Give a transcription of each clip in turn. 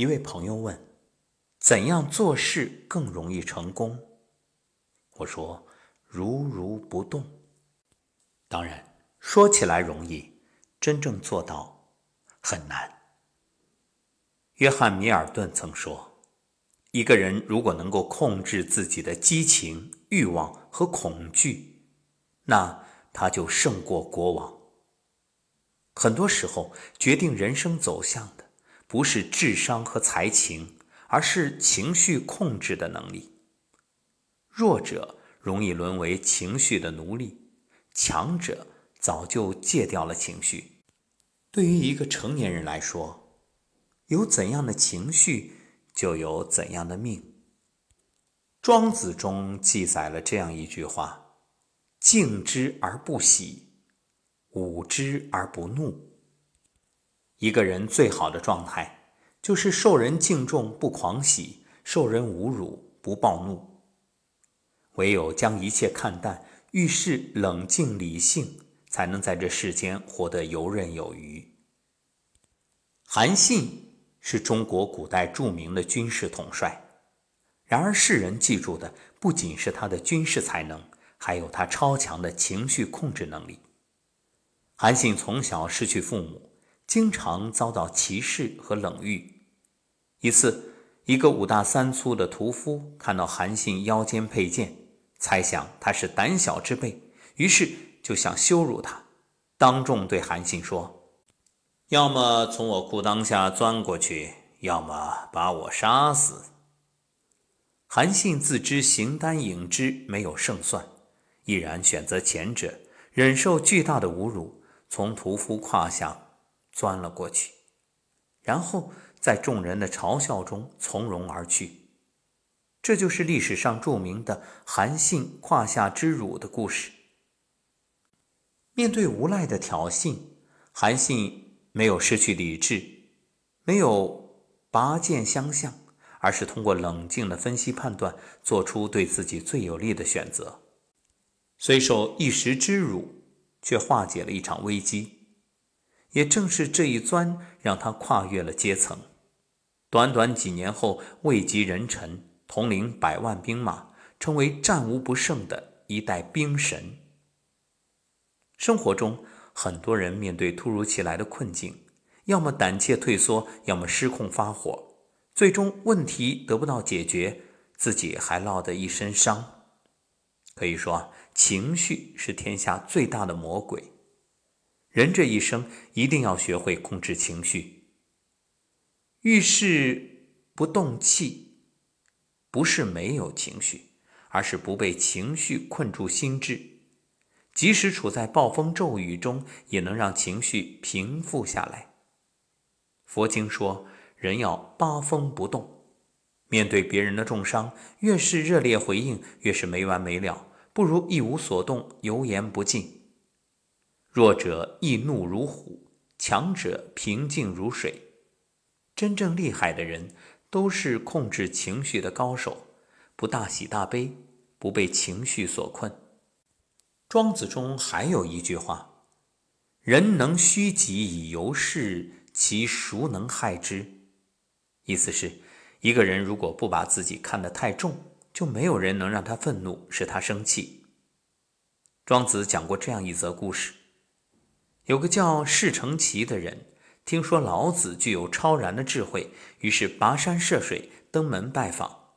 一位朋友问：“怎样做事更容易成功？”我说：“如如不动。”当然，说起来容易，真正做到很难。约翰·米尔顿曾说：“一个人如果能够控制自己的激情、欲望和恐惧，那他就胜过国王。”很多时候，决定人生走向不是智商和才情，而是情绪控制的能力。弱者容易沦为情绪的奴隶，强者早就戒掉了情绪。对于一个成年人来说，有怎样的情绪，就有怎样的命。庄子中记载了这样一句话：“敬之而不喜。”侮之而不怒。一个人最好的状态，就是受人敬重不狂喜，受人侮辱不暴怒。唯有将一切看淡，遇事冷静理性，才能在这世间活得游刃有余。韩信是中国古代著名的军事统帅，然而世人记住的不仅是他的军事才能，还有他超强的情绪控制能力。韩信从小失去父母，经常遭到歧视和冷遇。一次，一个五大三粗的屠夫看到韩信腰间佩剑，猜想他是胆小之辈，于是就想羞辱他，当众对韩信说：“要么从我裤裆下钻过去，要么把我杀死。”韩信自知形单影只，没有胜算，毅然选择前者，忍受巨大的侮辱。从屠夫胯下钻了过去，然后在众人的嘲笑中从容而去。这就是历史上著名的韩信胯下之辱的故事。面对无赖的挑衅，韩信没有失去理智，没有拔剑相向，而是通过冷静的分析判断，做出对自己最有利的选择。虽受一时之辱。却化解了一场危机，也正是这一钻，让他跨越了阶层。短短几年后，位极人臣，统领百万兵马，成为战无不胜的一代兵神。生活中，很多人面对突如其来的困境，要么胆怯退缩，要么失控发火，最终问题得不到解决，自己还落得一身伤。可以说。情绪是天下最大的魔鬼，人这一生一定要学会控制情绪。遇事不动气，不是没有情绪，而是不被情绪困住心智。即使处在暴风骤雨中，也能让情绪平复下来。佛经说，人要八风不动。面对别人的重伤，越是热烈回应，越是没完没了。不如一无所动，油盐不进。弱者易怒如虎，强者平静如水。真正厉害的人，都是控制情绪的高手，不大喜大悲，不被情绪所困。庄子中还有一句话：“人能虚己以游世，其孰能害之？”意思是，一个人如果不把自己看得太重。就没有人能让他愤怒，使他生气。庄子讲过这样一则故事：有个叫释成奇的人，听说老子具有超然的智慧，于是跋山涉水登门拜访。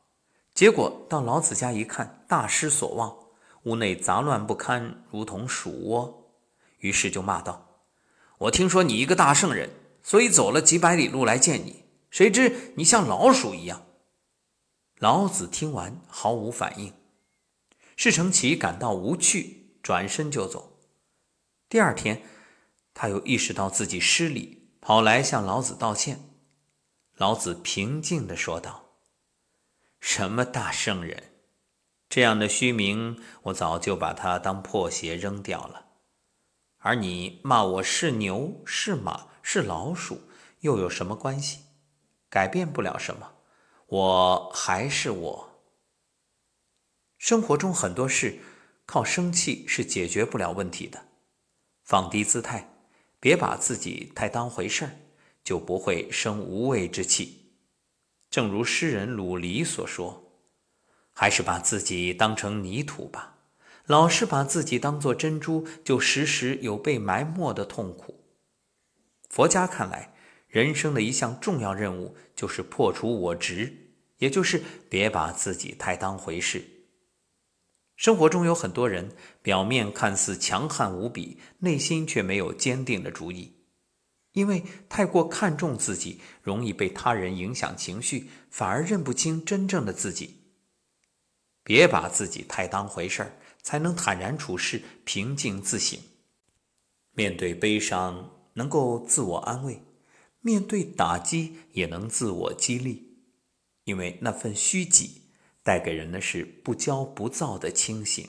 结果到老子家一看，大失所望，屋内杂乱不堪，如同鼠窝。于是就骂道：“我听说你一个大圣人，所以走了几百里路来见你，谁知你像老鼠一样。”老子听完毫无反应，释成奇感到无趣，转身就走。第二天，他又意识到自己失礼，跑来向老子道歉。老子平静地说道：“什么大圣人？这样的虚名，我早就把它当破鞋扔掉了。而你骂我是牛、是马、是老鼠，又有什么关系？改变不了什么。”我还是我。生活中很多事靠生气是解决不了问题的。放低姿态，别把自己太当回事儿，就不会生无谓之气。正如诗人鲁黎所说：“还是把自己当成泥土吧，老是把自己当作珍珠，就时时有被埋没的痛苦。”佛家看来，人生的一项重要任务就是破除我执，也就是别把自己太当回事。生活中有很多人，表面看似强悍无比，内心却没有坚定的主意，因为太过看重自己，容易被他人影响情绪，反而认不清真正的自己。别把自己太当回事儿，才能坦然处事，平静自省。面对悲伤，能够自我安慰；面对打击，也能自我激励，因为那份虚己。带给人的是不骄不躁的清醒。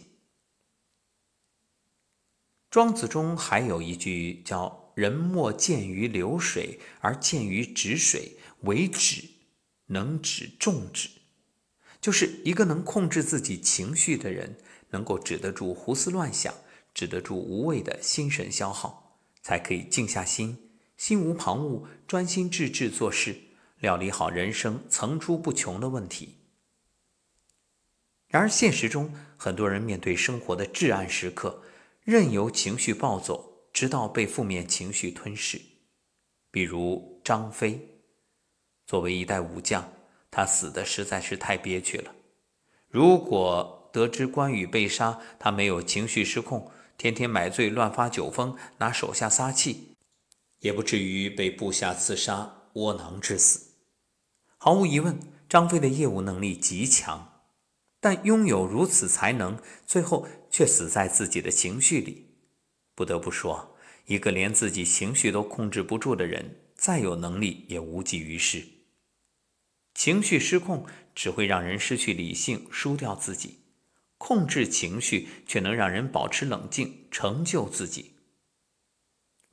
庄子中还有一句叫“人莫见于流水，而见于止水，为止，能止众止”，就是一个能控制自己情绪的人，能够止得住胡思乱想，止得住无谓的心神消耗，才可以静下心，心无旁骛，专心致志做事，料理好人生层出不穷的问题。然而，现实中很多人面对生活的至暗时刻，任由情绪暴走，直到被负面情绪吞噬。比如张飞，作为一代武将，他死的实在是太憋屈了。如果得知关羽被杀，他没有情绪失控，天天买醉乱发酒疯，拿手下撒气，也不至于被部下刺杀，窝囊致死。毫无疑问，张飞的业务能力极强。但拥有如此才能，最后却死在自己的情绪里。不得不说，一个连自己情绪都控制不住的人，再有能力也无济于事。情绪失控只会让人失去理性，输掉自己；控制情绪却能让人保持冷静，成就自己。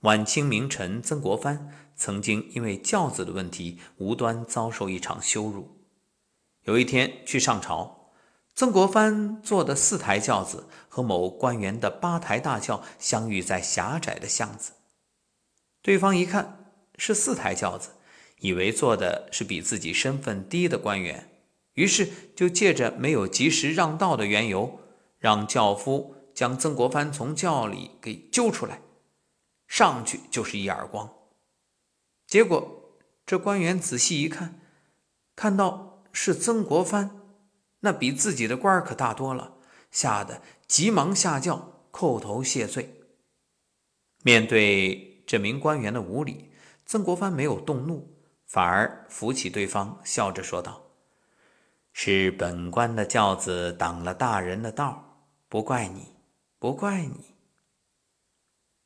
晚清名臣曾国藩曾经因为轿子的问题，无端遭受一场羞辱。有一天去上朝。曾国藩坐的四台轿子和某官员的八抬大轿相遇在狭窄的巷子，对方一看是四台轿子，以为坐的是比自己身份低的官员，于是就借着没有及时让道的缘由，让轿夫将曾国藩从轿里给揪出来，上去就是一耳光。结果这官员仔细一看，看到是曾国藩。那比自己的官可大多了，吓得急忙下轿叩头谢罪。面对这名官员的无礼，曾国藩没有动怒，反而扶起对方，笑着说道：“是本官的轿子挡了大人的道，不怪你，不怪你。”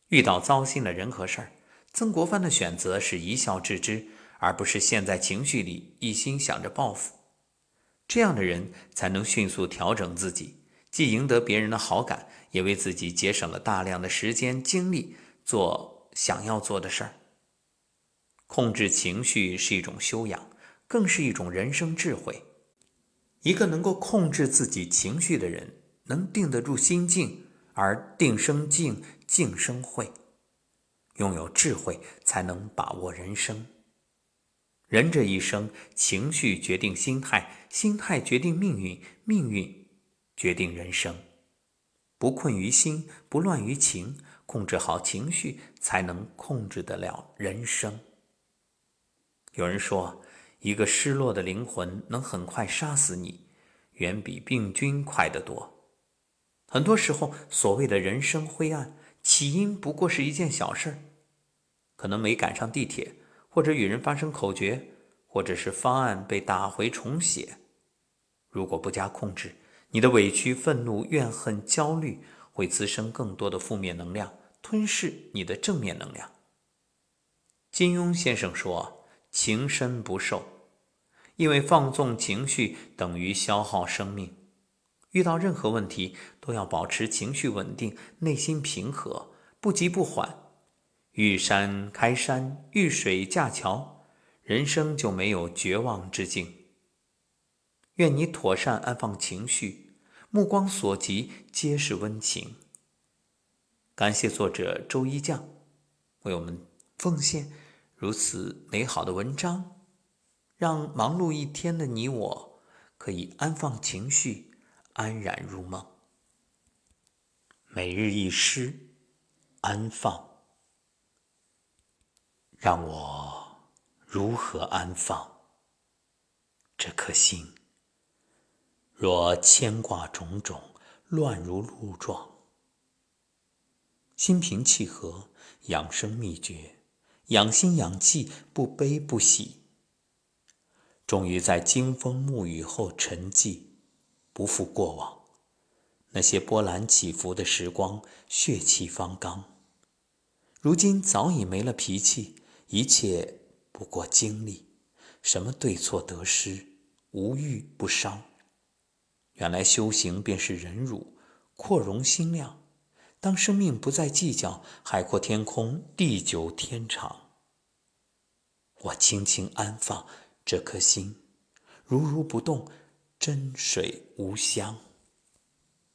遇到糟心的人和事儿，曾国藩的选择是一笑置之，而不是陷在情绪里，一心想着报复。这样的人才能迅速调整自己，既赢得别人的好感，也为自己节省了大量的时间精力做想要做的事儿。控制情绪是一种修养，更是一种人生智慧。一个能够控制自己情绪的人，能定得住心境，而定生静，静生慧。拥有智慧，才能把握人生。人这一生，情绪决定心态，心态决定命运，命运决定人生。不困于心，不乱于情，控制好情绪，才能控制得了人生。有人说，一个失落的灵魂能很快杀死你，远比病菌快得多。很多时候，所谓的人生灰暗，起因不过是一件小事儿，可能没赶上地铁。或者与人发生口角，或者是方案被打回重写，如果不加控制，你的委屈、愤怒、怨恨、焦虑会滋生更多的负面能量，吞噬你的正面能量。金庸先生说：“情深不寿，因为放纵情绪等于消耗生命。遇到任何问题，都要保持情绪稳定，内心平和，不急不缓。”遇山开山，遇水架桥，人生就没有绝望之境。愿你妥善安放情绪，目光所及皆是温情。感谢作者周一将为我们奉献如此美好的文章。让忙碌一天的你我可以安放情绪，安然入梦。每日一诗，安放，让我如何安放这颗心？若牵挂种种，乱如露状。心平气和，养生秘诀：养心养气，不悲不喜。终于在惊风沐雨后沉寂，不负过往。那些波澜起伏的时光，血气方刚。如今早已没了脾气，一切不过经历。什么对错得失，无欲不伤。原来修行便是忍辱，扩容心量。当生命不再计较海阔天空、地久天长，我轻轻安放这颗心，如如不动，真水无香。